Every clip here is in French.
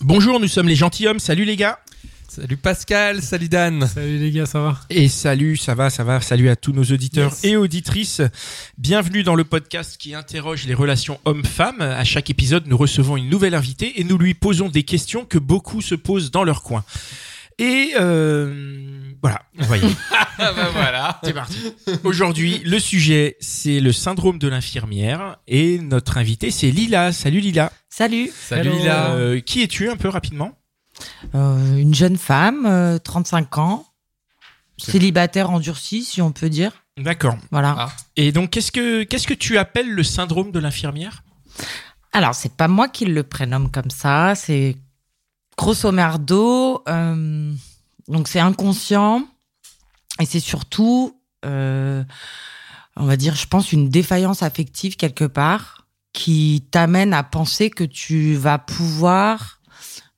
Bonjour, nous sommes les gentilshommes. Salut les gars. Salut Pascal, salut Dan. Salut les gars, ça va? Et salut, ça va, ça va. Salut à tous nos auditeurs Yes. et auditrices. Bienvenue dans le podcast qui interroge les relations hommes-femmes. À chaque épisode, nous recevons une nouvelle invitée et nous lui posons des questions que beaucoup se posent dans leur coin. Et euh, voilà, vous voyez. Ah bah voilà. C'est parti. Aujourd'hui, le sujet, c'est le syndrome de l'infirmière. Et notre invitée, c'est Lila. Salut Lila. Salut, Salut Hello. Lila. Euh, qui es-tu un peu rapidement Euh, une jeune femme, euh, 35 ans, célibataire endurci, si on peut dire. D'accord. Voilà. Ah. Et donc, qu'est-ce que qu'est-ce que tu appelles le syndrome de l'infirmière Alors, c'est pas moi qui le prénomme comme ça, c'est grosso merdo. Donc, c'est inconscient et c'est surtout, euh, on va dire, je pense, une défaillance affective quelque part qui t'amène à penser que tu vas pouvoir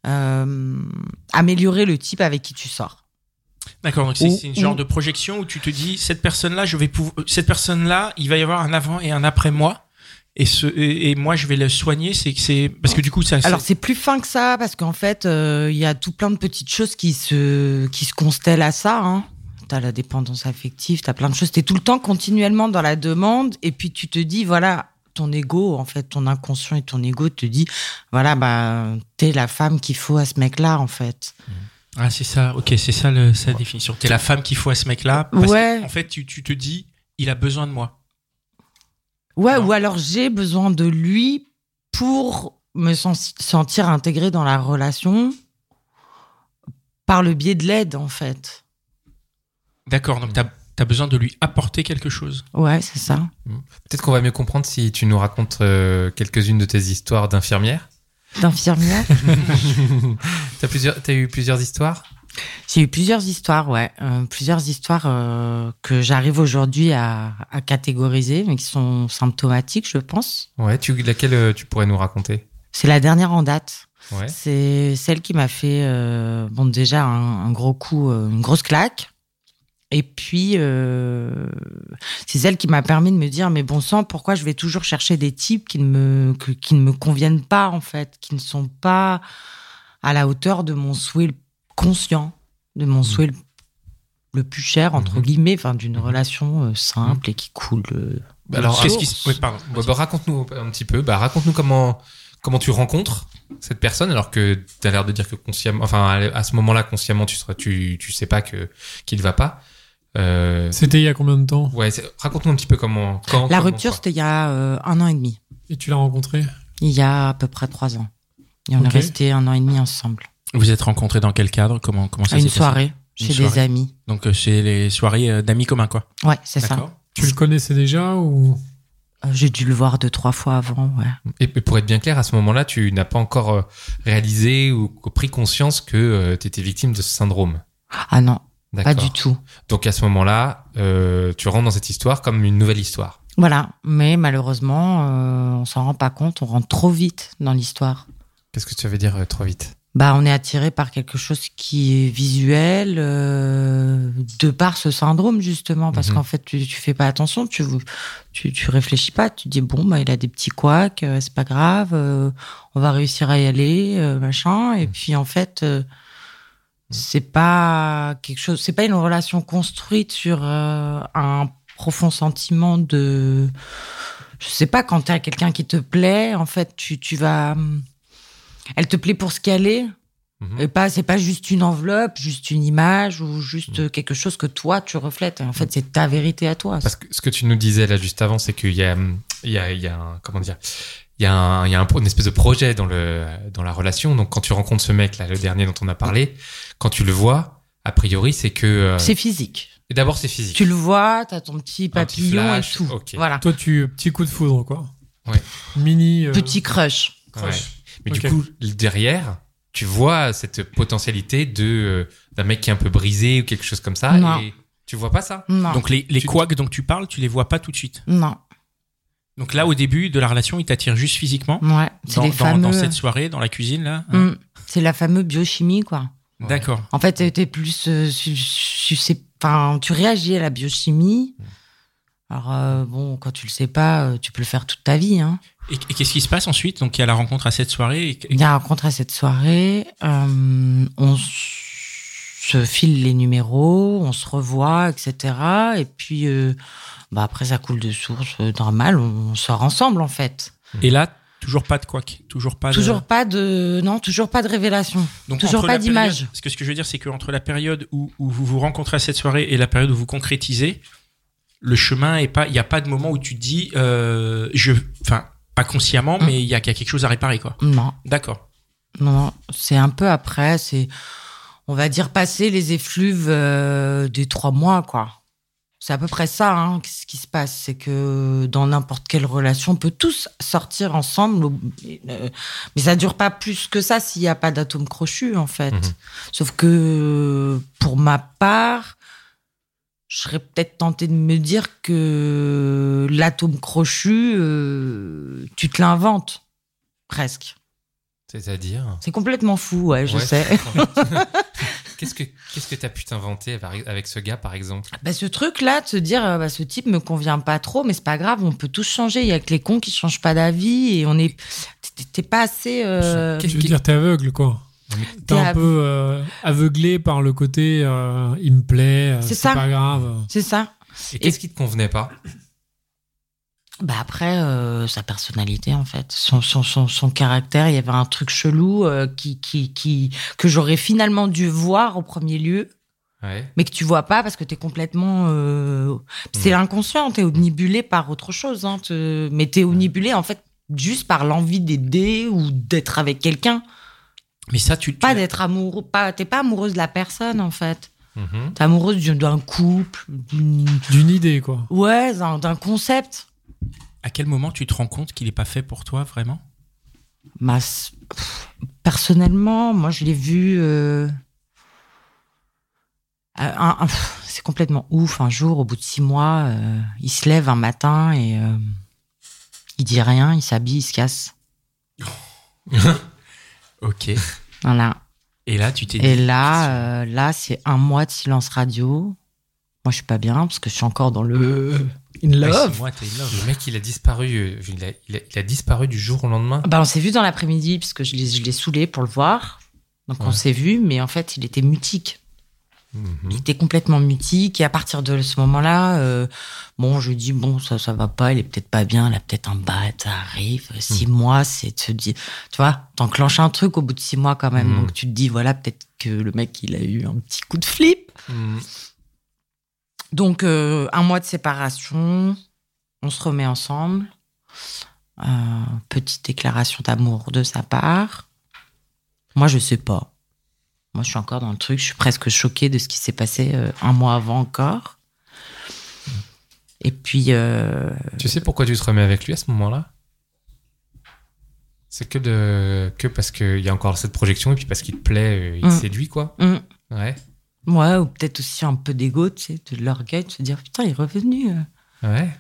euh, améliorer le type avec qui tu sors. D'accord, donc c'est une genre ou- de projection où tu te dis cette personne-là, je vais pouvoir, cette personne-là, il va y avoir un avant et un après moi, et ce et, et moi je vais le soigner. C'est que c'est parce que du coup ça. Alors c'est plus fin que ça parce qu'en fait euh, il y a tout plein de petites choses qui se qui se constellent à ça. Hein. T'as la dépendance affective, t'as plein de choses. T'es tout le temps continuellement dans la demande et puis tu te dis voilà ton ego en fait ton inconscient et ton ego te dit voilà bah t'es la femme qu'il faut à ce mec-là en fait. ah c'est ça. Ok, c'est ça le, sa définition. T'es la femme qu'il faut à ce mec-là. parce Ouais. que, en fait, tu, tu te dis, il a besoin de moi. Ouais ou alors j'ai besoin de lui pour me sens- sentir intégrée dans la relation par le biais de l'aide en fait. D'accord. Donc t'as as besoin de lui apporter quelque chose. Ouais c'est ça. Peut-être qu'on va mieux comprendre si tu nous racontes euh, quelques-unes de tes histoires d'infirmière. D'infirmière. T'as plusieurs, t'as eu plusieurs histoires? J'ai eu plusieurs histoires, ouais, Euh, plusieurs histoires euh, que j'arrive aujourd'hui à, à catégoriser, mais qui sont symptomatiques, je pense. Ouais. Tu laquelle euh, tu pourrais nous raconter? C'est la dernière en date. Ouais. C'est celle qui m'a fait, bon, déjà un, un gros coup, une grosse claque. Et puis, c'est celle qui m'a permis de me dire, mais bon sang, pourquoi je vais toujours chercher des types qui ne me, que- qui ne me conviennent pas, en fait, qui ne sont pas à la hauteur de mon souhait conscient, de mon souhait le, le plus cher, entre Mhm. guillemets, enfin, d'une relation euh, simple et qui coule. euh, Bah alors, Qu'est-ce qui se- pardon. bah, bah, raconte-nous un petit peu. Bah, raconte-nous comment comment tu rencontres cette personne alors que t'as l'air de dire que consciemment, enfin à à ce moment-là consciemment tu seras, tu tu sais pas que qu'il va pas. Euh, C'était il y a combien de temps? ouais. Raconte-nous un petit peu comment. Quand, La comment, rupture, quoi. c'était il y a euh, un an et demi. Et tu l'as rencontré? Il y a à peu près trois ans. Et on est resté un an et demi ensemble. Vous êtes rencontrés dans quel cadre? Comment comment ça À une s'est passé? soirée, Une chez soirée. des amis. Donc euh, c'est les soirées euh, d'amis communs quoi. Ouais, c'est ça. Tu le connaissais déjà ou? Euh, J'ai dû le voir deux, trois fois avant, ouais. Et pour être bien clair, à ce moment-là, tu n'as pas encore réalisé ou pris conscience que tu étais victime de ce syndrome? Ah non, pas du tout. Donc à ce moment-là, euh, tu rentres dans cette histoire comme une nouvelle histoire. Voilà, mais malheureusement, euh, on s'en rend pas compte, on rentre trop vite dans l'histoire. Qu'est-ce que tu veux dire euh, trop vite? Bah, on est attiré par quelque chose qui est visuel, euh, de par ce syndrome justement, parce Mhm. qu'en fait, tu, tu fais pas attention, tu, tu, tu réfléchis pas, tu dis bon, bah, il a des petits couacs, euh, c'est pas grave, euh, on va réussir à y aller, euh, machin, et puis en fait, euh, c'est pas quelque chose, c'est pas une relation construite sur euh, un profond sentiment de, je sais pas, quand t'as quelqu'un qui te plaît, en fait, tu, tu vas, elle te plaît pour ce qu'elle est. Mhm. Et pas, c'est pas juste une enveloppe, juste une image ou juste Mhm. quelque chose que toi tu reflètes. En fait, c'est ta vérité à toi. Parce que ce que tu nous disais là juste avant, c'est qu'il y a, hum, il y a, il y a un, comment dire, il y a, un, il y a un, une espèce de projet dans le, dans la relation. Donc quand tu rencontres ce mec là, le dernier dont on a parlé, quand tu le vois, a priori c'est que. euh, C'est physique. et D'abord c'est physique. Tu le vois, t'as ton petit petit papillon flash, et tout. Voilà. Toi, tu petit coup de foudre, quoi. Mini. euh, Petit crush. Ouais. Mais du coup, derrière, tu vois cette potentialité de euh, d'un mec qui est un peu brisé ou quelque chose comme ça. Non. Et tu vois pas ça Non. Donc les, les Tu- couacs dont tu parles, tu les vois pas tout de suite. non. Donc là, au début de la relation, il t'attire juste physiquement. Ouais. C'est Dans, fameux. dans cette soirée, dans la cuisine, là. hein. Mm. C'est la fameuse biochimie, quoi. Ouais. D'accord. En fait, t'es plus. euh, su- su- tu réagis à la biochimie. Alors, euh, bon, quand tu le sais pas, tu peux le faire toute ta vie. Hein. Et, et qu'est-ce qui se passe ensuite? Donc il y a la rencontre à cette soirée. Il y a rencontre à cette soirée. euh, on se file les numéros, on se revoit, etc. Et puis, euh, bah après, ça coule de source euh, normal. On sort ensemble, en fait. Et là, toujours pas de couac. Toujours pas de... Toujours pas de. Non, toujours pas de révélation. Donc, Toujours pas la d'image. Parce que ce que je veux dire, c'est qu'entre la période où, où vous vous rencontrez à cette soirée et la période où vous concrétisez, le chemin est pas. Il n'y a pas de moment où tu te dis, euh, je, enfin, pas consciemment, Mm. mais il y a qu'il y a quelque chose à réparer, quoi. Non. D'accord. Non, c'est un peu après, c'est, on va dire, passer les effluves euh, des trois mois, quoi. C'est à peu près ça, hein, ce qui se passe. C'est que dans n'importe quelle relation, on peut tous sortir ensemble, euh, mais ça dure pas plus que ça s'il n'y a pas d'atome crochu, en fait. Mhm. Sauf que, pour ma part, je serais peut-être tentée de me dire que l'atome crochu, euh, tu te l'inventes, presque. C'est-à-dire C'est complètement fou, ouais, je Ouais. sais. Qu'est-ce que qu'est-ce que t'as pu t'inventer avec- ce gars, par exemple? Bah, ce truc-là, de se dire, euh, bah, ce type me convient pas trop, mais c'est pas grave, on peut tous changer. Il y a que les cons qui changent pas d'avis et on est. t'es- pas assez. euh, Qu'est-ce Tu veux dire, t'es aveugle, quoi. T'es un av- peu euh, aveuglé par le côté euh, il me plaît, euh, C'est pas grave. C'est ça. Et qu'est-ce qui te convenait pas? Bah après, euh, sa personnalité, en fait, son, son, son, son caractère, il y avait un truc chelou euh, qui, qui, qui, que j'aurais finalement dû voir au premier lieu, Ouais. mais que tu vois pas parce que t'es complètement. euh, C'est l'inconscient, t'es omnibulé par autre chose, hein, te- mais t'es omnibulé en fait juste par l'envie d'aider ou d'être avec quelqu'un. Mais ça, tu. tu- Pas d'être amoureux, pas, t'es pas amoureuse de la personne en fait. Mhm. T'es amoureuse du- d'un couple, d'une, D'une idée, quoi. ouais, d'un, d'un concept. À quel moment tu te rends compte qu'il est pas fait pour toi vraiment? Ma- pff, personnellement, moi je l'ai vu. euh, un- un- pff, c'est complètement ouf. Un jour, au bout de six mois, euh, il se lève un matin et euh, il dit rien, il s'habille, il se casse. Ok. Voilà. Et là, tu t'es dit. Et là, euh, là, c'est un mois de silence radio. Moi, je suis pas bien parce que je suis encore dans le in love. t'es in love. Le mec, il a disparu. euh, Il a, il a- il a disparu du jour au lendemain. Bah, on s'est vu dans l'après-midi parce que je l'ai, je l'ai saoulé pour le voir. Donc, on s'est vu, mais en fait, il était mutique. Mhm. Il était complètement mutique. Et à partir de ce moment-là, euh, bon, je lui dis, bon, ça, ça va pas, il est peut-être pas bien, il a peut-être un bat, ça arrive. Six mois, c'est de se dire, tu vois, t'enclenches un truc au bout de six mois quand même. Mhm. Donc, tu te dis, voilà, peut-être que le mec, il a eu un petit coup de flip. Mhm. Donc, euh, un mois de séparation, on se remet ensemble. Euh, petite déclaration d'amour de sa part. Moi, je sais pas. Moi, je suis encore dans le truc. Je suis presque choquée de ce qui s'est passé euh, un mois avant encore. Et puis, euh, Tu sais pourquoi tu te remets avec lui à ce moment-là? C'est que de que parce qu'il y a encore cette projection et puis parce qu'il te plaît, euh, il te Mm. séduit quoi. hum, Ouais. ouais, ou peut-être aussi un peu d'ego, tu sais, de l'orgueil, de se dire putain, il est revenu. Ouais.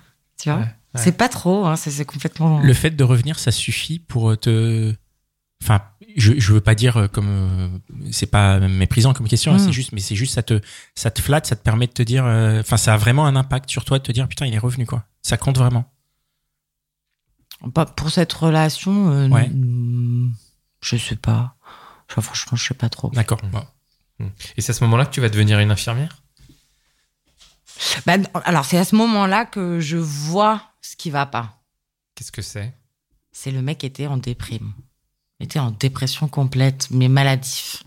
Tu vois? Ouais, ouais. C'est pas trop, hein, c'est complètement. Le fait de revenir, ça suffit pour te. Enfin, je, je veux pas dire euh, comme euh, c'est pas méprisant comme question, hein, Mm. c'est juste, mais c'est juste ça te ça te flatte, ça te permet de te dire. euh, Enfin, ça a vraiment un impact sur toi de te dire putain, il est revenu quoi. Ça compte vraiment. Pas pour cette relation, euh, Ouais. mm, je sais pas. Enfin, franchement, je sais pas trop. D'accord. Mm. Bon. Et c'est à ce moment-là que tu vas devenir une infirmière? Bah, alors, c'est à ce moment-là que je vois ce qui va pas. Qu'est-ce que c'est? C'est le mec était en déprime. Il était en dépression complète, mais maladif.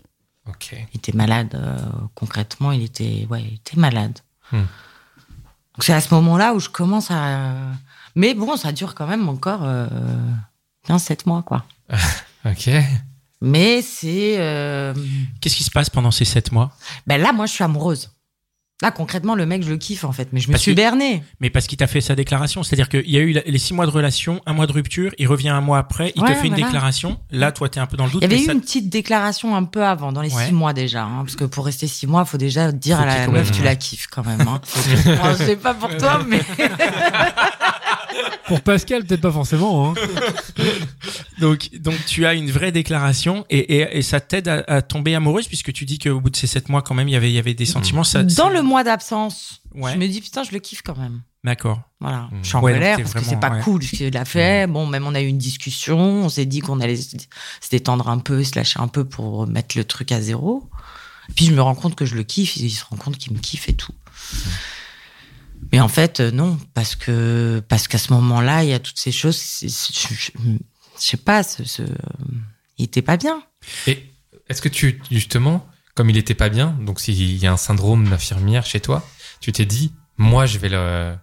Ok. Il était malade, euh, concrètement, il était, ouais, il était malade. Hmm. Donc, c'est à ce moment-là où je commence à. Mais bon, ça dure quand même encore euh, 15-7 mois, quoi. Ok. Mais c'est. euh, Qu'est-ce qui se passe pendant ces sept mois? Ben là, moi, je suis amoureuse. Là, concrètement, le mec, je le kiffe, en fait. Mais je me Parce suis berné. Mais parce qu'il t'a fait sa déclaration, c'est-à-dire qu'il y a eu les six mois de relation, un mois de rupture, il revient un mois après, il te Ouais, fait une déclaration. Là, toi, t'es un peu dans le doute. Il y avait eu ça- une petite déclaration un peu avant, dans les Ouais. six mois déjà. hein, parce que pour rester six mois, il faut déjà dire Faut à la meuf, tu la kiffes quand même. Hein. Bon, je sais pas pour toi, mais. Pour Pascal, peut-être pas forcément. Hein. Donc, donc tu as une vraie déclaration et, et, et ça t'aide à, à tomber amoureuse puisque tu dis qu'au bout de ces sept mois, quand même, il y avait, il y avait des sentiments. Ça, Dans ça- le mois d'absence, Ouais. je me dis, putain, je le kiffe quand même. D'accord. Voilà. Mm. Je suis en Ouais, colère parce que c'est pas ouais. cool ce qu'il a fait. Bon, même on a eu une discussion. On s'est dit qu'on allait se se détendre un peu, se lâcher un peu pour mettre le truc à zéro. Puis je me rends compte que je le kiffe. Il se rend compte qu'il me kiffe et tout. Mais en fait, euh, non, parce que parce qu'à ce moment-là, il y a toutes ces choses. Je, je- je sais pas, ce, ce- il était pas bien. Et est-ce que tu, justement, comme il était pas bien, donc s'il y a un syndrome d'infirmière chez toi, tu t'es dit, moi, je vais le,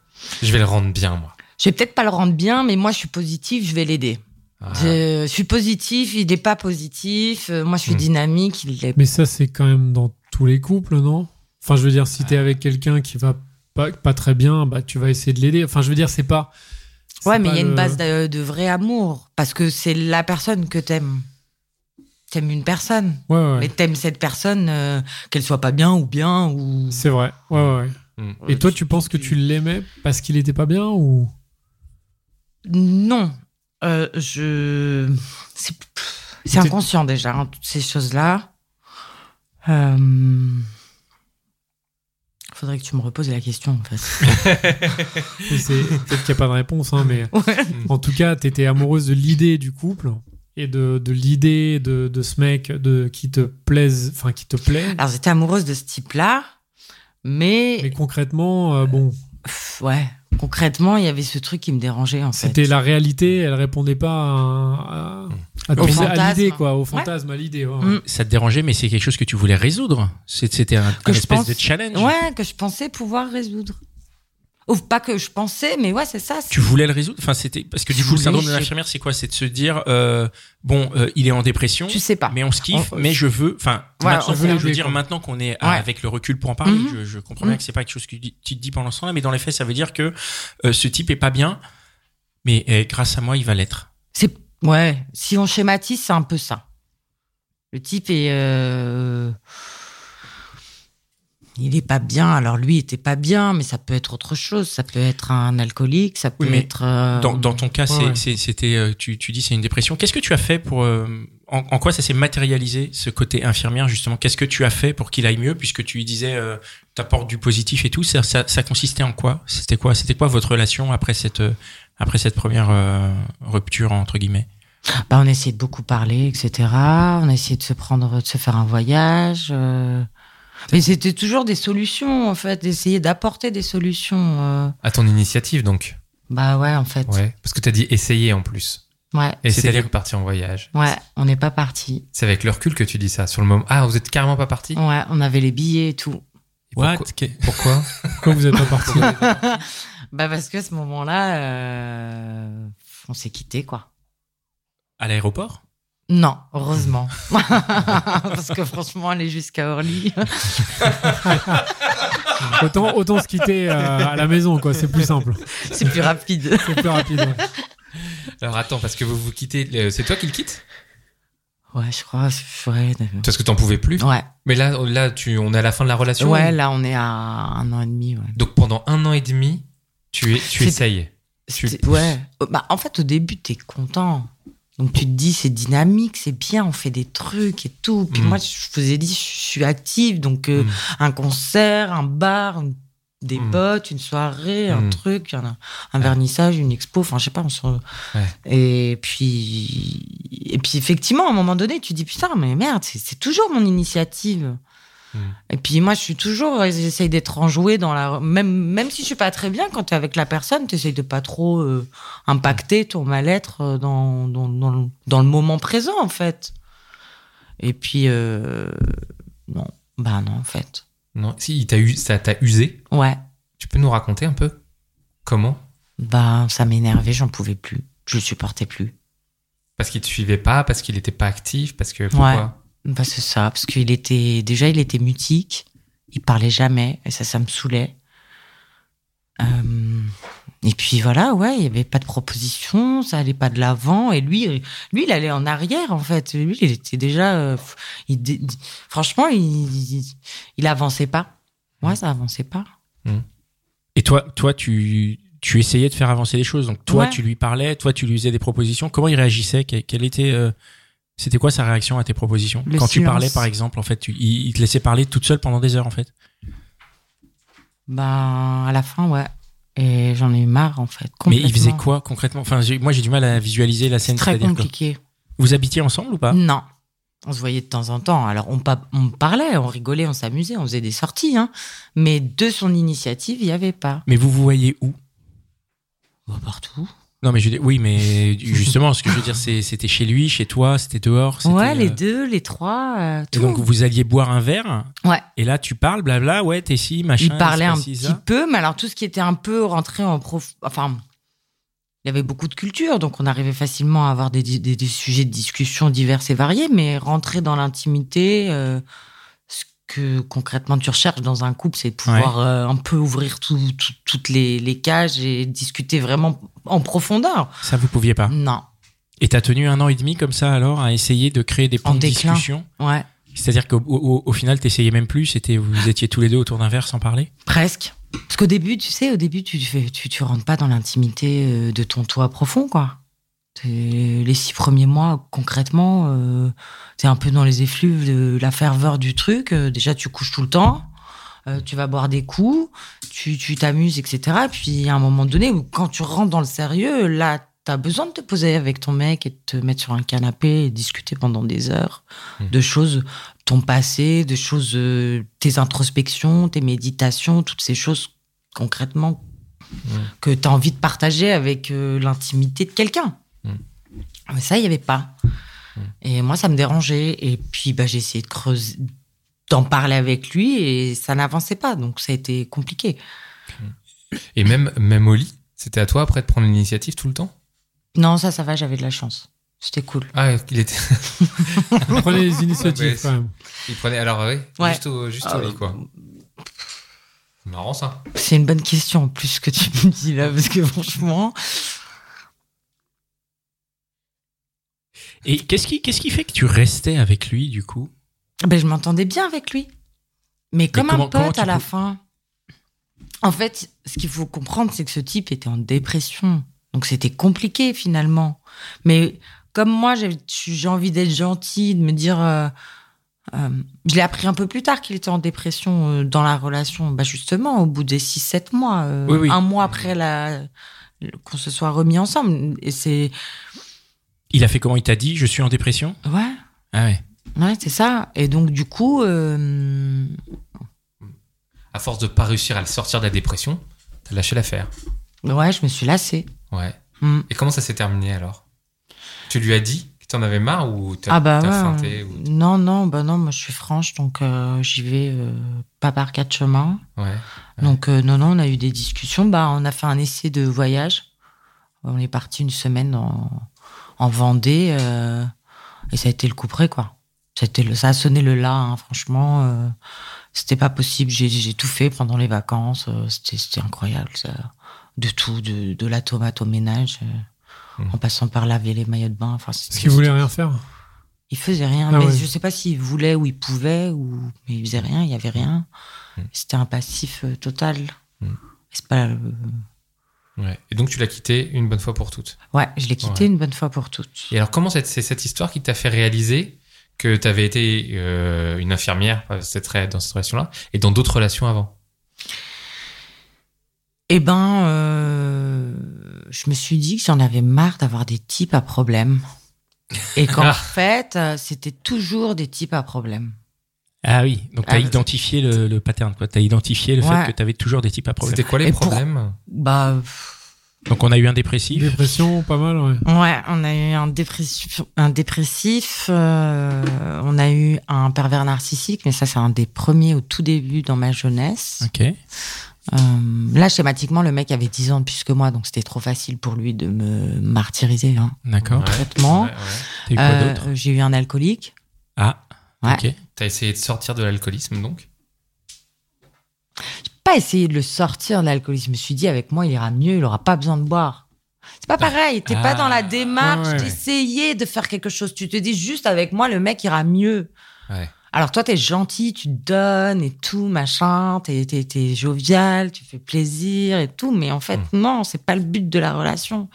je vais le rendre bien, moi. Je vais peut-être pas le rendre bien, mais moi, je suis positive. Je vais l'aider. Ah. Je, je suis positif, il n'est pas positif. euh, Moi, je suis Hmm. dynamique, il l'est Mais ça, c'est quand même dans tous les couples, non? Enfin, je veux dire, si t'es avec quelqu'un qui va pas, pas très bien, bah, tu vas essayer de l'aider. Enfin, je veux dire, c'est pas. Ouais, mais il y a une base de, de vrai amour. Parce que c'est la personne que t'aimes. T'aimes une personne. Ouais, ouais. Mais t'aimes cette personne, euh, qu'elle soit pas bien ou bien. ou C'est vrai. Ouais, ouais, ouais. Mm. Et toi, tu penses que tu l'aimais parce qu'il était pas bien ou? Non. Euh, je. C'est inconscient déjà, hein, toutes ces choses-là. Euh... Faudrait que tu me reposes la question, en fait. Peut-être qu'il n'y a pas de réponse, hein, mais Ouais. en tout cas, t'étais amoureuse de l'idée du couple et de, de l'idée de, de ce mec de qui te plaise, enfin qui te plaît. Alors, j'étais amoureuse de ce type-là, mais. Mais concrètement, euh, bon, Ouais. Concrètement, il y avait ce truc qui me dérangeait, en fait. c'était la réalité. Elle répondait pas à, l'idée, quoi, au fantasme, à l'idée. ouais. Mm. Ça te dérangeait, mais c'est quelque chose que tu voulais résoudre. C'était un, Que un je espèce pense- de challenge. Ouais, que je pensais pouvoir résoudre. Ou pas que je pensais, mais ouais, c'est ça. Tu voulais le résoudre? Enfin, c'était parce que du Je coup, le syndrome de l'infirmière, c'est quoi? C'est de se dire, euh, bon, euh, il est en dépression, Tu sais pas. mais on se kiffe, On- mais je veux. Enfin, maintenant, veut je veux dire maintenant qu'on est Ouais. avec le recul pour en parler. Mhm. je, je comprends bien Mhm. que c'est pas quelque chose que tu te dis pendant ce temps-là, mais dans les faits, ça veut dire que euh, ce type est pas bien, mais euh, grâce à moi, il va l'être. C'est ouais. Si on schématise, c'est un peu ça. Le type est, euh, il est pas bien. Alors lui, il était pas bien, mais ça peut être autre chose. Ça peut être un alcoolique, ça peut Oui, être. euh, Dans, dans ton cas, ouais, c'était, euh, tu, tu dis, c'est une dépression. Qu'est-ce que tu as fait pour, euh, en, en quoi ça s'est matérialisé ce côté infirmière justement? Qu'est-ce que tu as fait pour qu'il aille mieux? Puisque tu lui disais, euh, t'apportes du positif et tout. Ça, ça, ça consistait en quoi? C'était quoi C'était quoi votre relation après cette, après cette première euh, rupture entre guillemets? Bah, on essayait de beaucoup parler, etc. On a essayé de se prendre, de se faire un voyage. euh. Mais c'était toujours des solutions, en fait, d'essayer d'apporter des solutions. euh. À ton initiative, donc. Bah ouais, en fait. Ouais. Parce que t'as dit essayer en plus. Ouais, Essayer de partir en voyage. ouais, on n'est pas parti. C'est avec le recul que tu dis ça. Sur le moment. Ah, vous êtes carrément pas parti? Ouais, on avait les billets et tout. Et pourquoi, pourquoi? Pourquoi vous êtes pas parti? Bah parce que à ce moment-là, euh, on s'est quitté quoi. À l'aéroport? Non, heureusement. parce que franchement, aller jusqu'à Orly. autant, autant se quitter euh, à la maison, quoi. C'est plus simple. c'est plus rapide. C'est plus rapide. ouais. Alors attends, parce que vous vous quittez. euh, C'est toi qui le quittes? Ouais, je crois. Ouais, Parce que t'en pouvais plus? ouais. Mais là, là, tu, on est à la fin de la relation. Ouais, là, on est à un an et demi. Ouais. Donc pendant un an et demi, tu, es, tu essayes. Tu ouais. Euh, Bah, en fait, au début, t'es content. Donc tu te dis, c'est dynamique, c'est bien, on fait des trucs et tout. Puis Mm. moi, je vous ai dit, je suis active. Donc euh, Mm. un concert, un bar, une- des Mm. potes, une soirée, un Mm. truc, un, un vernissage, une expo, enfin je sais pas. On se... Ouais. Et puis et puis effectivement, à un moment donné, tu dis putain, mais merde, c'est toujours mon initiative. Et puis moi, je suis toujours, j'essaye d'être enjouée dans la, même même si je suis pas très bien quand tu es avec la personne, tu essayes de pas trop euh, impacter ton mal-être euh, dans, dans, dans, le, dans le moment présent en fait. Et puis euh, non, bah non en fait. Non, si il ça t'a usé. Ouais, Tu peux nous raconter un peu? Comment? Bah ça m'énervait, j'en pouvais plus, je le supportais plus. Parce qu'il te suivait pas, parce qu'il était pas actif, parce que pourquoi? Bah c'est ça, parce qu'il était déjà il était mutique Il parlait jamais, et ça, ça me saoulait. Euh, et puis voilà, ouais, il y avait pas de proposition, ça allait pas de l'avant, et lui, lui, il allait en arrière en fait. Lui, il était déjà, euh, il franchement, il, il, il avançait pas. Moi, ça avançait pas. Et toi, toi, tu, tu essayais de faire avancer les choses. Donc toi, Ouais. tu lui parlais, toi, tu lui faisais des propositions. Comment il réagissait? Que- Quelle était, euh, c'était quoi sa réaction à tes propositions Le Quand tu parlais, par exemple, en fait, tu- il, il te laissait parler toute seule pendant des heures, en fait. Ben, à la fin, ouais. Et j'en ai eu marre en fait. Mais il faisait quoi concrètement? Enfin, moi, j'ai du mal à visualiser la scène. Très compliqué. Vous habitiez ensemble ou pas? Non. On se voyait de temps en temps. Alors, on, pa- on parlait, on rigolait, on s'amusait, on faisait des sorties. Hein. Mais de son initiative, il n'y avait pas. Mais vous vous voyez où? Bah, partout. Non, mais je oui, mais justement, ce que je veux dire, c'était chez lui, chez toi, c'était dehors. c'était, Ouais, les euh, deux, les trois, euh, Et donc vous alliez boire un verre. Ouais. Et là, tu parles, blabla, ouais, t'es si, machin. il parlait un petit ça. peu, mais alors tout ce qui était un peu rentré en prof... Enfin, il y avait beaucoup de culture, donc on arrivait facilement à avoir des, des, des sujets de discussion divers et variés, mais rentrer dans l'intimité, euh, que concrètement tu recherches dans un couple, c'est pouvoir euh, un peu ouvrir tout- tout- toutes les, les cages et discuter vraiment en profondeur. Ça, vous pouviez pas. Non, Et t'as tenu un an et demi comme ça alors à essayer de créer des points En de déclin. discussion. ouais, C'est-à-dire qu'au au, au final, t'essayais même plus. C'était vous étiez tous les deux autour d'un verre sans parler. presque. Parce qu'au début, tu sais, au début, tu fais, tu, tu rentres pas dans l'intimité euh, de ton toit profond, quoi. Les six premiers mois, concrètement, euh, t'es un peu dans les effluves de la ferveur du truc. Euh, déjà, tu couches tout le temps, euh, tu vas boire des coups, tu tu t'amuses, etc. Puis, à un moment donné, quand tu rentres dans le sérieux, là, t'as besoin de te poser avec ton mec et de te mettre sur un canapé et discuter pendant des heures Mhm. de choses, ton passé, de choses, euh, tes introspections, tes méditations, toutes ces choses concrètement Mhm. que tu as envie de partager avec l'intimité de quelqu'un. Mais ça, il n'y avait pas. Mhm. Et moi, ça me dérangeait. Et puis, bah, j'ai essayé de creuser, d'en parler avec lui et ça n'avançait pas. Donc, ça a été compliqué. Et même, même au lit, c'était à toi après de prendre l'initiative tout le temps? Non, ça, ça va, j'avais de la chance. C'était cool. Ah, il était. Prenez les initiatives quand même. Il prenait. Alors, ouais, Ouais. juste au, juste au Euh, lit, quoi. Marrant, ça. C'est une bonne question en plus que tu me dis là, parce que franchement, Et qu'est-ce qui, qu'est-ce qui fait que tu restais avec lui du coup? Ben, je m'entendais bien avec lui. Mais comme comment- un pote à la peux- fin. En fait, ce qu'il faut comprendre, c'est que ce type était en dépression. Donc c'était compliqué finalement. Mais comme moi, j'ai envie d'être gentille, de me dire. euh, euh, je l'ai appris un peu plus tard qu'il était en dépression euh, dans la relation. Bah justement, au bout des 6-7 mois, Oui, oui. un mois après la qu'on se soit remis ensemble. Et c'est. Il a fait comment Il t'a dit je suis en dépression? Ouais. Ah ouais. Ouais, c'est ça. Et donc, du coup, euh, À force de pas réussir à le sortir de la dépression, t'as lâché l'affaire. ouais, je me suis lassée. Ouais. Mm. Et comment ça s'est terminé alors? Tu lui as dit que t'en avais marre ou t'as Ah bah t'as ouais. feinté ou... Non, non, bah non, moi je suis franche, donc euh, j'y vais euh, pas par quatre chemins. Ouais. Donc non, non, on a eu des discussions. Bah, on a fait un essai de voyage. On est parti une semaine en, en Vendée euh, et ça a été le coup près, quoi. C'était le, ça a sonné le là, hein, franchement. euh, c'était pas possible. J'ai, tout fait pendant les vacances. euh, c'était, c'était incroyable, ça. De tout, de, de la tomate au ménage, Mhm. en passant par laver les maillots de bain. Enfin, Parce qu'il voulait rien faire. il faisait rien, Ah mais ouais. je sais pas s'il voulait ou il pouvait, ou mais il faisait rien, il y avait rien. Mm. C'était un passif total. Mm. C'est pas. euh, Ouais. Et donc tu l'as quitté une bonne fois pour toutes. Ouais, je l'ai quitté Ouais. une bonne fois pour toutes. Et alors comment c'est cette histoire qui t'a fait réaliser que t'avais été euh, une infirmière cette dans cette relation-là et dans d'autres relations avant? Eh ben, euh, je me suis dit que j'en avais marre d'avoir des types à problème. Et qu'en fait, euh, c'était toujours des types à problème. Ah oui. Donc t'as Ah, identifié le, le pattern. quoi. T'as identifié le Ouais. fait que t'avais toujours des types à problème. C'était quoi les Et pour- problèmes Bah, Donc on a eu un dépressif. Dépression, pas mal, ouais. ouais, on a eu un dépressif, un dépressif, euh, on a eu un pervers narcissique, mais ça c'est un des premiers au tout début dans ma jeunesse. Ok. Euh, là, schématiquement, le mec avait 10 ans de plus que moi, donc c'était trop facile pour lui de me martyriser. Hein. D'accord. Ouais, Traitement. ouais, ouais. T'as eu quoi Euh, d'autre? J'ai eu un alcoolique. Ah. Ouais. Ok. T'as essayé de sortir de l'alcoolisme donc J'ai pas essayé de le sortir de l'alcoolisme. Je me suis dit, avec moi, il ira mieux, il aura pas besoin de boire. C'est pas pareil. T'es pas Ah. dans la démarche Ouais, ouais, d'essayer de faire quelque chose. Tu te dis juste avec moi, le mec ira mieux. Ouais. Alors toi, t'es gentil, tu donnes et tout, machin, t'es, t'es, t'es jovial, tu fais plaisir et tout, mais en fait, Mm. non, c'est pas le but de la relation.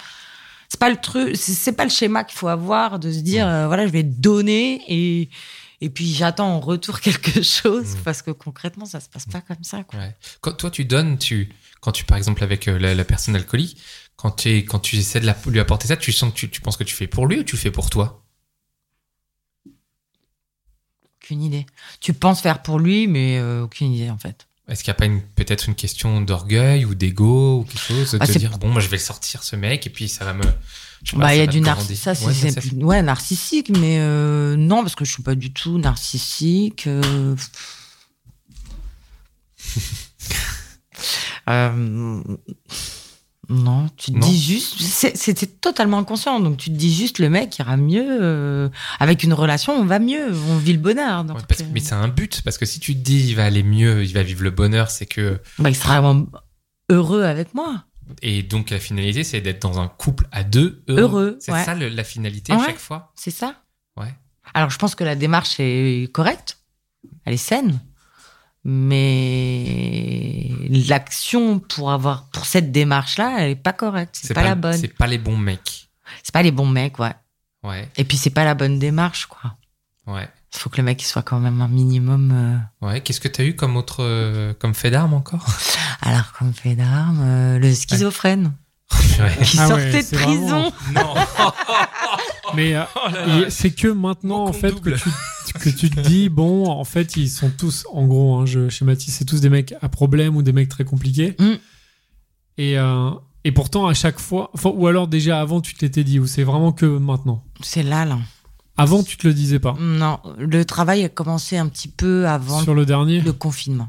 C'est pas le truc, c'est, c'est pas le schéma qu'il faut avoir de se dire, euh, voilà, je vais donner et, et puis j'attends en retour quelque chose, Mm. parce que concrètement, ça se passe pas comme ça, quoi. Ouais. Quand toi tu donnes, tu quand tu par exemple avec euh, la, la personne alcoolique, quand tu quand tu essaies de la- lui apporter ça, tu sens que tu, tu penses que tu fais pour lui ou tu fais pour toi? Aucune idée. Tu penses faire pour lui, mais euh, aucune idée, en fait. Est-ce qu'il n'y a pas peut-être une question d'orgueil ou d'ego ou quelque chose de Ah, te dire bon moi je vais le sortir ce mec et puis ça va me Bah, il y a du narcissique. Ça, grandir. c'est Ouais, narcissique, mais euh, non, parce que je suis pas du tout narcissique. euh. Euh, non, tu te Non. dis juste. C'était totalement inconscient. Donc, tu te dis juste, le mec ira mieux. euh, avec une relation, on va mieux. On vit le bonheur. Donc, Ouais, parce euh, mais c'est un but parce que si tu te dis il va aller mieux, il va vivre le bonheur, c'est que bah, il sera vraiment heureux avec moi. et donc la finalité c'est d'être dans un couple à deux heureux. Heureux, C'est ouais. ça le- la finalité à Ouais. chaque fois? C'est ça Ouais. Alors, je pense que la démarche est correcte, elle est saine, mais l'action pour avoir pour cette démarche-là, elle est pas correcte. C'est pas, la bonne. C'est pas les bons mecs. C'est pas les bons mecs, ouais. Ouais, Et puis c'est pas la bonne démarche, quoi. ouais, Il faut que le mec il soit quand même un minimum. euh, ouais. Qu'est-ce que t'as eu comme autre euh, comme fait d'armes encore? Alors, comme fait d'armes, euh, le schizophrène Ouais. qui Ah ouais, sortait de prison. vraiment- Non. Mais euh, Oh là là. c'est que maintenant, en fait, que tu, que tu te dis, bon, en fait, ils sont tous, en gros, hein, je schématise, c'est tous des mecs à problème ou des mecs très compliqués. Mm. Et, euh, et pourtant, à chaque fois, ou alors déjà avant, tu te l'étais dit, ou c'est vraiment que maintenant? C'est là, là. Avant, tu te le disais pas? Non, le travail a commencé un petit peu avant Sur le dernier? le confinement.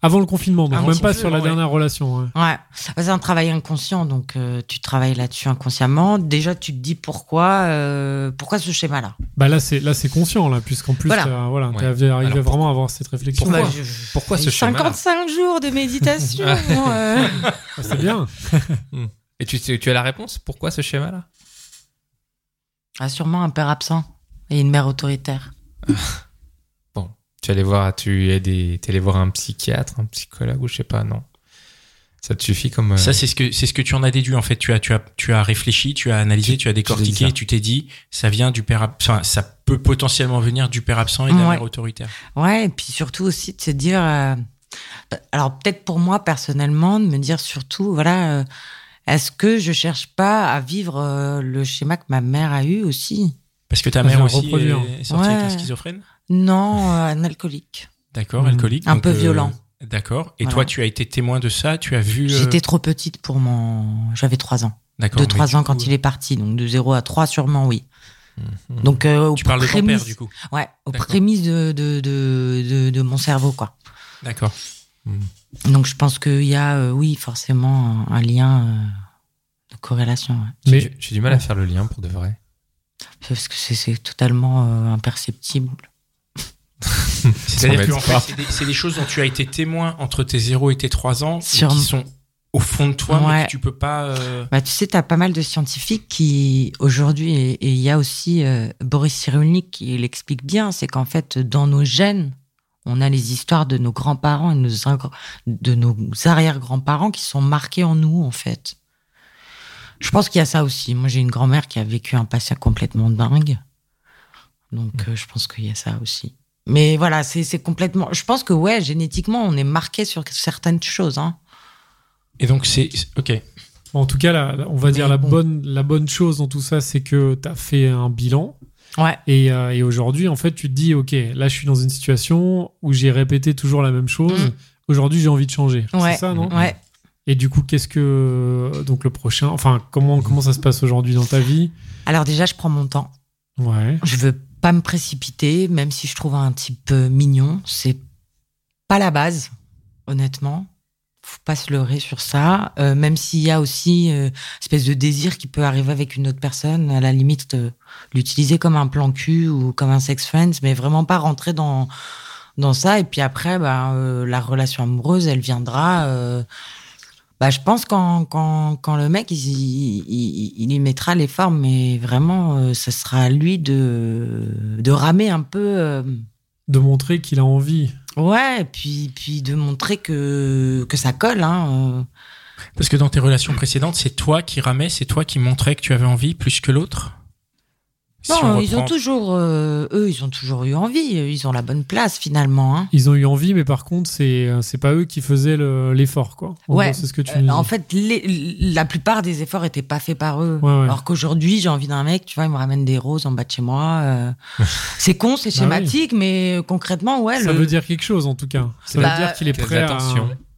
Avant le confinement, donc même pas sur la ouais. dernière relation. ouais. Ouais, c'est un travail inconscient, donc euh, tu travailles là-dessus inconsciemment. Déjà, tu te dis pourquoi, euh, pourquoi ce schéma-là? Bah là, c'est là, c'est conscient là, puisqu'en plus, Voilà. t'as- voilà, Ouais. t'es arrivé Alors, vraiment à avoir cette réflexion. Pourquoi Bah, je- Pourquoi ce schéma-là 55 jours de méditation. euh. Ah, c'est bien. Et tu, tu as la réponse? Pourquoi ce schéma-là? Ah, sûrement un père absent et une mère autoritaire. Tu allais voir, tu es des, allé voir un psychiatre, un psychologue ou je sais pas, non Ça te suffit comme. euh, Ça, c'est ce que c'est ce que tu en as déduit en fait. Tu as tu as tu as réfléchi, tu as analysé, tu, as décortiqué, tu t'es dit ça vient du père, enfin ça peut potentiellement venir du père absent et de la Ouais. mère autoritaire. Ouais, et puis surtout aussi de se dire. euh, alors, peut-être pour moi personnellement, de me dire surtout, voilà, euh, est-ce que je cherche pas à vivre euh, le schéma que ma mère a eu aussi? Parce que ta mère aussi reproduire. est sortie avec un Ouais. schizophrène? Non, euh, un alcoolique. D'accord, Mhm. alcoolique. Un donc, peu violent. D'accord. Et Voilà. toi, tu as été témoin de ça. Tu as vu. euh, J'étais trop petite pour mon. J'avais 3 ans. D'accord. De mais 3 du ans coup, quand il est parti. Donc de 0 à 3, sûrement, oui. Mhm. Donc, euh, Tu parles de ton père du coup. Ouais, aux prémices de, de, de, de, de mon cerveau, quoi. D'accord. Donc je pense qu'il y a, euh, oui, forcément un, un lien euh, de corrélation. ouais. Mais du- j'ai du mal à faire le lien pour de vrai. Parce que c'est- c'est totalement euh, imperceptible. C'est-à-dire Ça que m'aide en fait, c'est des, c'est des choses dont tu as été témoin entre tes 0 et tes 3 ans, Sur- qui sont au fond de toi, mais que tu peux pas. euh, Bah, tu sais, tu as pas mal de scientifiques qui, aujourd'hui, et il y a aussi euh, Boris Cyrulnik qui l'explique bien, c'est qu'en fait, dans nos gènes, on a les histoires de nos grands-parents et de nos, ingr- de nos arrière-grands-parents qui sont marqués en nous, en fait. Je pense qu'il y a ça aussi. Moi, j'ai une grand-mère qui a vécu un passé complètement dingue. Donc, euh, je pense qu'il y a ça aussi. Mais voilà, c'est complètement. Je pense que, ouais, génétiquement, on est marqué sur certaines choses. Hein. Et donc, c'est. Ok. en tout cas, la- la- on va dire la bon. bonne, la bonne chose dans tout ça, c'est que tu as fait un bilan. Ouais. Et, euh, et aujourd'hui, en fait, tu te dis, OK, là, je suis dans une situation où j'ai répété toujours la même chose. Mm. Aujourd'hui, j'ai envie de changer. Ouais. C'est ça, non? Ouais. Et du coup, qu'est-ce que. Donc, le prochain. Enfin, comment, comment ça se passe aujourd'hui dans ta vie? Alors, déjà, je prends mon temps. Ouais. Je veux pas me précipiter, même si je trouve un type mignon. C'est pas la base, honnêtement. Faut pas se leurrer sur ça. Euh, même s'il y a aussi euh, espèce de désir qui peut arriver avec une autre personne, à la limite, euh, l'utiliser comme un plan cul ou comme un sex friend, mais vraiment pas rentrer dans dans ça. Et puis après, bah, euh, la relation amoureuse, elle viendra. Euh, bah, je pense quand, quand, quand le mec, il, il, y mettra l'effort, mais vraiment, euh, ce sera à lui de, de ramer un peu. euh, De montrer qu'il a envie. ouais, et puis, puis de montrer que, que ça colle. Hein, euh. Parce que dans tes relations précédentes, c'est toi qui ramais, c'est toi qui montrais que tu avais envie plus que l'autre? Si Non, on ils ont toujours, euh, eux, ils ont toujours eu envie. Ils ont la bonne place finalement. Hein. Ils ont eu envie, mais par contre, c'est c'est pas eux qui faisaient le- l'effort, quoi. En Ouais. C'est ce que tu Euh, en fait, les- la plupart des efforts étaient pas faits par eux. Ouais, ouais. Alors qu'aujourd'hui, j'ai envie d'un mec, tu vois, il me ramène des roses en bas de chez moi. euh. c'est con, c'est Bah oui. schématique, mais euh, concrètement, ouais. ça le- veut dire quelque chose, en tout cas. Ça Bah, veut dire qu'il est prêt à...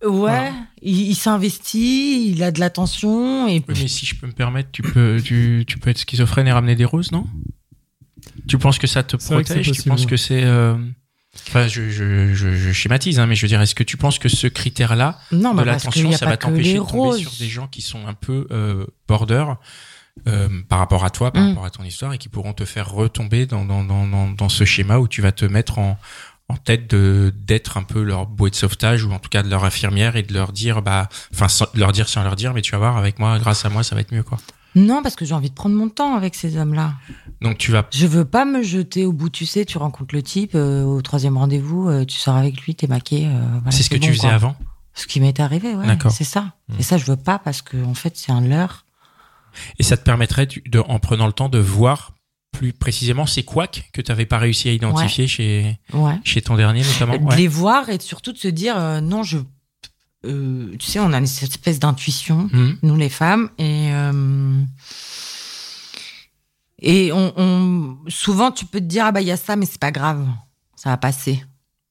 Ouais, Voilà. il, il s'investit, il a de l'attention et Oui, mais si je peux me permettre, tu peux, tu, tu peux être schizophrène et ramener des roses, non? Tu penses que ça te protège? Tu penses que c'est... euh, Enfin, je, je, je, je schématise, hein, mais je veux dire, est-ce que tu penses que ce critère-là non, de bah, l'attention, ça va t'empêcher de tomber roses. sur des gens qui sont un peu euh, border euh, par rapport à toi, par Mm. rapport à ton histoire, et qui pourront te faire retomber dans, dans, dans, dans, dans ce schéma où tu vas te mettre en, en tête de d'être un peu leur bouée de sauvetage ou en tout cas de leur infirmière et de leur dire bah enfin leur dire sans leur dire mais tu vas voir avec moi grâce à moi ça va être mieux quoi Non, parce que j'ai envie de prendre mon temps avec ces hommes-là. donc tu vas Je veux pas me jeter au bout, tu sais, tu rencontres le type, euh, au troisième rendez-vous, euh, tu sors avec lui, t'es maqué. euh, voilà, c'est ce que tu faisais quoi. avant Ce qui m'est arrivé, ouais. D'accord. C'est ça. Mm. Et ça, je veux pas parce que, en fait, c'est un leurre. et ça te permettrait de, en prenant le temps de voir plus précisément ces couacs que tu n'avais pas réussi à identifier chez Ouais. chez ton dernier notamment de ouais. les voir et surtout de se dire euh, non je euh, tu sais on a une espèce d'intuition Mhm. nous les femmes et euh, et on, on- souvent tu peux te dire ah bah il y a ça mais c'est pas grave ça va passer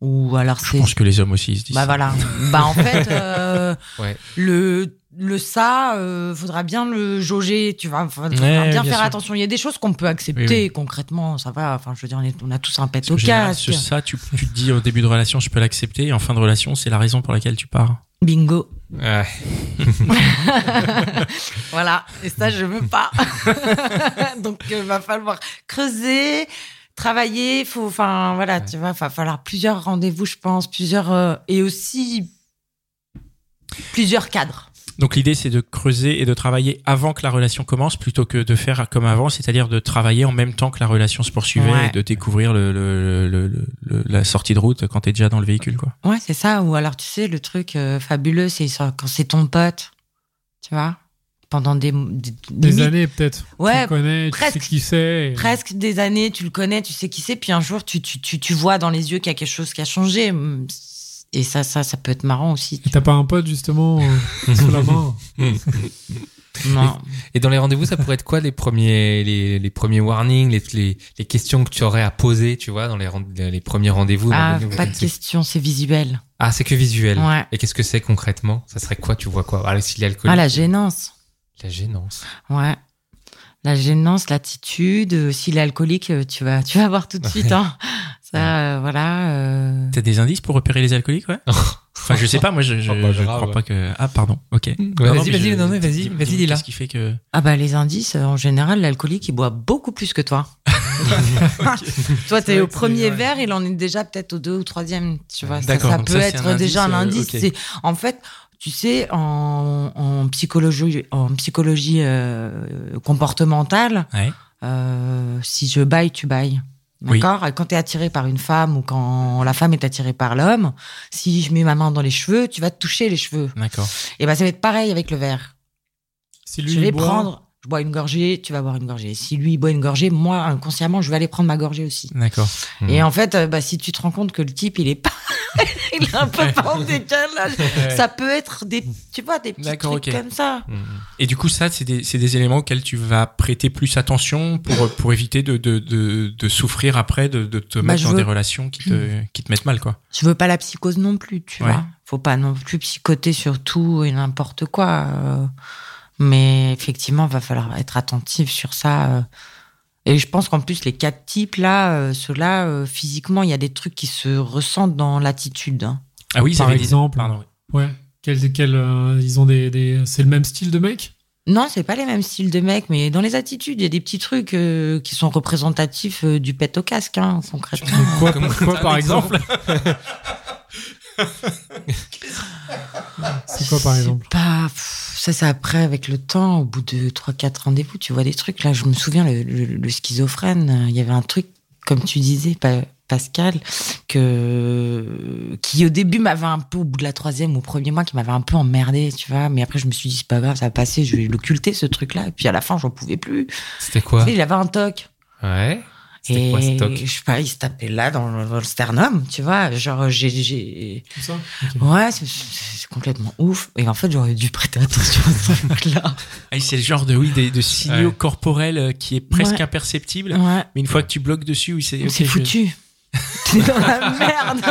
ou alors je c'est pense que les hommes aussi ils se disent bah ça. voilà bah en fait le le ça euh, faudra bien le jauger tu vois faudra Ouais, bien, bien faire sûr. attention il y a des choses qu'on peut accepter Oui, oui. concrètement ça va enfin je veux dire on, est- on a tous un pet au général, casque ce ça, tu, tu te dis au début de relation, je peux l'accepter, et en fin de relation, c'est la raison pour laquelle tu pars. bingo Ouais. Voilà, et ça, je veux pas. Donc, il va falloir creuser, travailler. Faut, enfin, voilà, tu vois, va falloir plusieurs rendez-vous, je pense, plusieurs euh, et aussi plusieurs cadres. Donc l'idée, c'est de creuser et de travailler avant que la relation commence, plutôt que de faire comme avant, c'est-à-dire de travailler en même temps que la relation se poursuivait Ouais. et de découvrir le, le- le- le- le- la sortie de route quand t'es déjà dans le véhicule, quoi. Ouais, c'est ça. Ou alors, tu sais, le truc euh, fabuleux, c'est quand c'est ton pote, tu vois, pendant des des, Des limite, années, peut-être. Tu Ouais, le connais, tu presque. sais qui c'est. et- presque des années, tu le connais, tu sais qui c'est, puis un jour, tu, tu, tu, tu vois dans les yeux qu'il y a quelque chose qui a changé. Et ça, ça, ça peut être marrant aussi. T'as pas un pote, justement, euh, sous la main Non. Et dans les rendez-vous, ça pourrait être quoi les premiers, les, les premiers warnings, les, les, les questions que tu aurais à poser, tu vois, dans les, les premiers rendez-vous Ah, pas de concept question, c'est visuel. Ah, c'est que visuel. Ouais. Et qu'est-ce que c'est concrètement? Ça serait quoi? Tu vois quoi? Ah, s'il est alcoolique. Ah, la gênance. La gênance. Ouais. La gênance, l'attitude. euh, S'il est alcoolique, euh, tu vas, tu vas voir tout de suite. Hein. Ça, euh, voilà. euh. T'as des indices pour repérer les alcooliques, ouais Enfin, je sais pas, moi, je, je, Oh, bah, je grave. crois pas que. Ah, pardon. Ok. Vas-y, vas-y, non, vas-y, vas-y, dis- dis-là. Qu'est-ce qui fait que Ah bah les indices, en général, l'alcoolique, il boit beaucoup plus que toi. toi, t'es au premier ouais. verre, il en est déjà peut-être au deux ou troisième. Tu vois, ça, ça peut ça, être un déjà un indice, indice. euh. C'est en fait, tu sais, en, en psychologie, en psychologie euh, comportementale, Ouais. euh, si je baille, tu bailles. D'accord quand tu es attiré par une femme ou quand la femme est attirée par l'homme, si je mets ma main dans les cheveux, tu vas te toucher les cheveux. D'accord. Et ben ça va être pareil avec le verre. Si lui, je vais il boit, prendre, je bois une gorgée, tu vas boire une gorgée. Si lui il boit une gorgée, moi inconsciemment je vais aller prendre ma gorgée aussi. D'accord. Et en fait, euh, bah, si tu te rends compte que le type il est pas, il est un peu pas en décalage, ça peut être des, tu vois, des petits trucs comme ça. Mhm. Et du coup, ça, c'est des, des éléments auxquels tu vas prêter plus attention pour, pour éviter de, de, de, de souffrir après, de, de te Bah, mettre dans veux- des relations qui te, qui te mettent mal, quoi. Je veux pas la psychose non plus, tu Ouais. vois. Faut pas non plus psychoter sur tout et n'importe quoi. euh. Mais effectivement, va falloir être attentif sur ça. euh. Et je pense qu'en plus, les quatre types là, euh, ceux-là, euh, physiquement, il y a des trucs qui se ressentent dans l'attitude. hein. Ah oui, Par dire- exemple. Pardon. Ouais. Quel, quel, euh, ils ont des, des... C'est le même style de mec? Non, c'est pas les mêmes styles de mecs, mais dans les attitudes, il y a des petits trucs euh, qui sont représentatifs euh, du pet au casque, hein, concrètement. Quoi, par exemple? C'est quoi par exemple Pas, ça c'est après avec le temps, au bout de 3-4 rendez-vous, tu vois des trucs. Là, je me souviens, le, le- le schizophrène, il y avait un truc, comme tu disais, Pa- Pascal, que, qui au début m'avait un peu, au bout de la troisième ou premier mois, qui m'avait un peu emmerdé, tu vois. Mais après, je me suis dit, c'est pas grave, ça va passer, je vais l'occulter, ce truc-là. Et puis à la fin, j'en pouvais plus. C'était quoi Tu sais, il avait un toc. Ouais. C'était Et quoi je sais pas, il se tapait là dans le, dans le sternum, tu vois. Genre, j'ai, j'ai, Tout ça? Ouais, c'est, complètement ouf. Et en fait, j'aurais dû prêter attention à ce truc-là. Ah, c'est le genre de, oui, de, de signaux Ouais. corporels euh, qui est presque Ouais. imperceptible. Ouais. Mais une fois que tu bloques dessus, oui, c'est. c'est je- foutu. T'es dans la merde.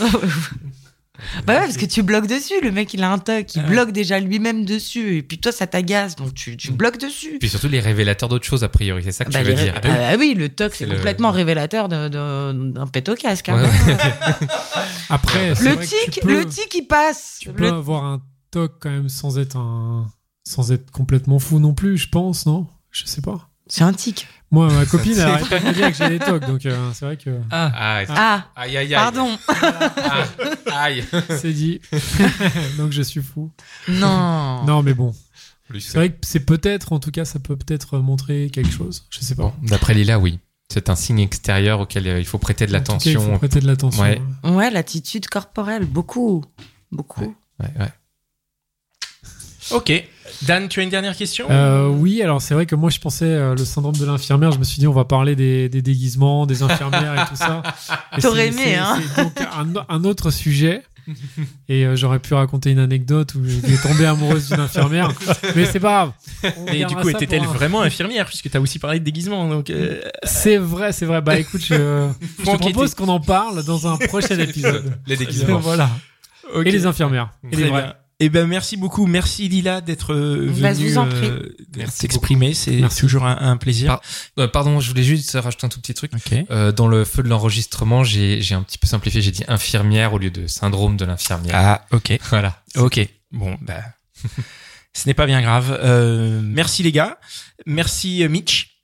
bah ouais, parce que tu bloques dessus. Le mec, il a un toc. Il Ouais. bloque déjà lui-même dessus. Et puis toi, ça t'agace. Donc tu, tu bloques dessus. Puis surtout les révélateurs d'autres choses, a priori. C'est ça que Bah, tu veux dire. ah bah oui, le toc, c'est le- complètement révélateur d'un pet au casque. hein. Ouais. Après, c'est Le vrai que tu tic, peux- le tic, il passe. Tu peux Le- avoir un toc quand même sans être un sans être complètement fou non plus, je pense, non? Je sais pas. C'est un tic. Moi, ma copine, elle arrête pas de me dire que j'ai des tocs, donc euh, c'est vrai que Ah, Ah, aïe, aïe, aïe. pardon. Ah, aïe. c'est dit. donc je suis fou. Non. Non, mais bon, c'est vrai que c'est peut-être, en tout cas, ça peut peut-être montrer quelque chose. Je sais pas. Bon, d'après Lila, oui. C'est un signe extérieur auquel euh, il faut prêter de cas, il faut l'attention. prêter de l'attention. Ouais. Ouais, l'attitude corporelle, beaucoup. Beaucoup. Ouais, ouais. Ok. Dan, tu as une dernière question Euh, oui, alors c'est vrai que moi je pensais euh, le syndrome de l'infirmière. Je me suis dit on va parler des, des déguisements, des infirmières et tout ça. T'aurais aimé, hein C'est donc un, un autre sujet. Et euh, j'aurais pu raconter une anecdote où j'étais tombé amoureuse d'une infirmière, mais c'est pas grave. Mais du coup, était-elle un- vraiment infirmière Puisque tu as aussi parlé de déguisement. Donc, euh, C'est vrai, c'est vrai. Bah écoute, je, je te propose qu'on en parle dans un prochain épisode. Les déguisements. voilà. ok. Et les infirmières. Et les vrais. Eh ben merci beaucoup, merci Lila d'être euh, Bah, venue vous en prie. euh, Merci t'exprimer, c'est toujours un, un plaisir. Par- Euh, pardon, je voulais juste rajouter un tout petit truc. Euh, dans le feu de l'enregistrement, j'ai un petit peu simplifié. J'ai dit infirmière au lieu de syndrome de l'infirmière. Ah, ok, Voilà. ok. Bon, bah, ce n'est pas bien grave. Euh, merci les gars, merci Mitch.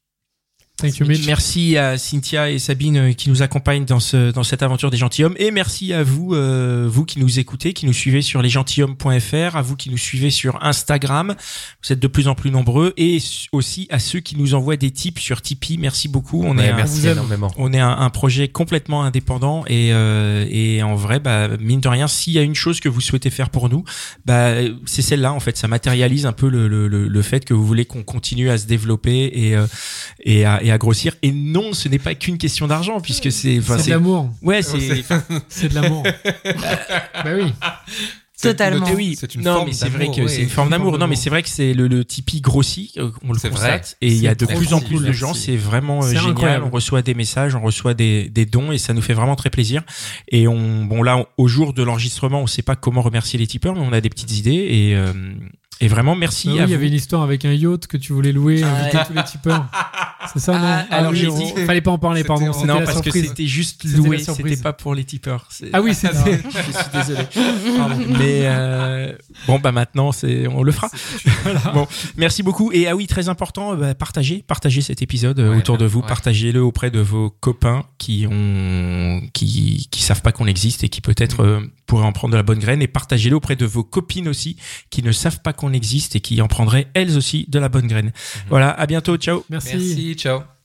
Thank you, Mitch. Merci à Cynthia et Sabine euh, qui nous accompagnent dans ce dans cette aventure des gentilshommes et merci à vous euh, vous qui nous écoutez, qui nous suivez sur lesgentilhommes.fr, à vous qui nous suivez sur Instagram. Vous êtes de plus en plus nombreux et aussi à ceux qui nous envoient des tips sur Tipeee. Merci beaucoup. On Ouais, est un- merci énormément. on est un, un projet complètement indépendant et, euh, et en vrai, bah, mine de rien, s'il y a une chose que vous souhaitez faire pour nous, bah, c'est celle-là en fait. Ça matérialise un peu le, le, le, le fait que vous voulez qu'on continue à se développer et, euh, et, à, et à grossir. Et non, ce n'est pas qu'une question d'argent puisque c'est, enfin, C'est de l'amour. ouais, c'est, C'est de l'amour. bah oui. Totalement. Eh oui, C'est une non, forme mais c'est vrai d'amour, que ouais. c'est une forme d'amour. Non, mais c'est vrai que c'est le, le Tipeee grossit, euh, on le constate, vrai. et il y a de plus en plus de gens. C'est vraiment euh, génial. incroyable. On reçoit des messages, on reçoit des, des dons, et ça nous fait vraiment très plaisir. Et on, bon là, on- au jour de l'enregistrement, on sait pas comment remercier les tipeurs, mais on a des petites idées. Et, euh, et vraiment, merci Bah oui, à il y vous. avait une histoire avec un yacht que tu voulais louer, Ah inviter ouais. tous les tipeurs. C'est ça, non Ah, alors oui, j'ai dit- Fallait pas en parler, pardon. C'était Non, la parce que surprise. c'était juste C'était la loué, c'était pas pour les tipeurs. C'est- Ah oui, c'était. je suis désolé. Mais euh, bon, bah maintenant, c'est on le fera. Bon, merci beaucoup. Et ah oui, très important, bah, partagez, partagez cet épisode euh, Ouais, autour de vous, ouais. partagez-le auprès de vos copains qui ont, qui, qui savent pas qu'on existe et qui peut-être euh, pourraient en prendre de la bonne graine. Et partagez-le auprès de vos copines aussi qui ne savent pas qu'on existe et qui en prendraient elles aussi de la bonne graine. Voilà, à bientôt, ciao. Merci. Merci, ciao.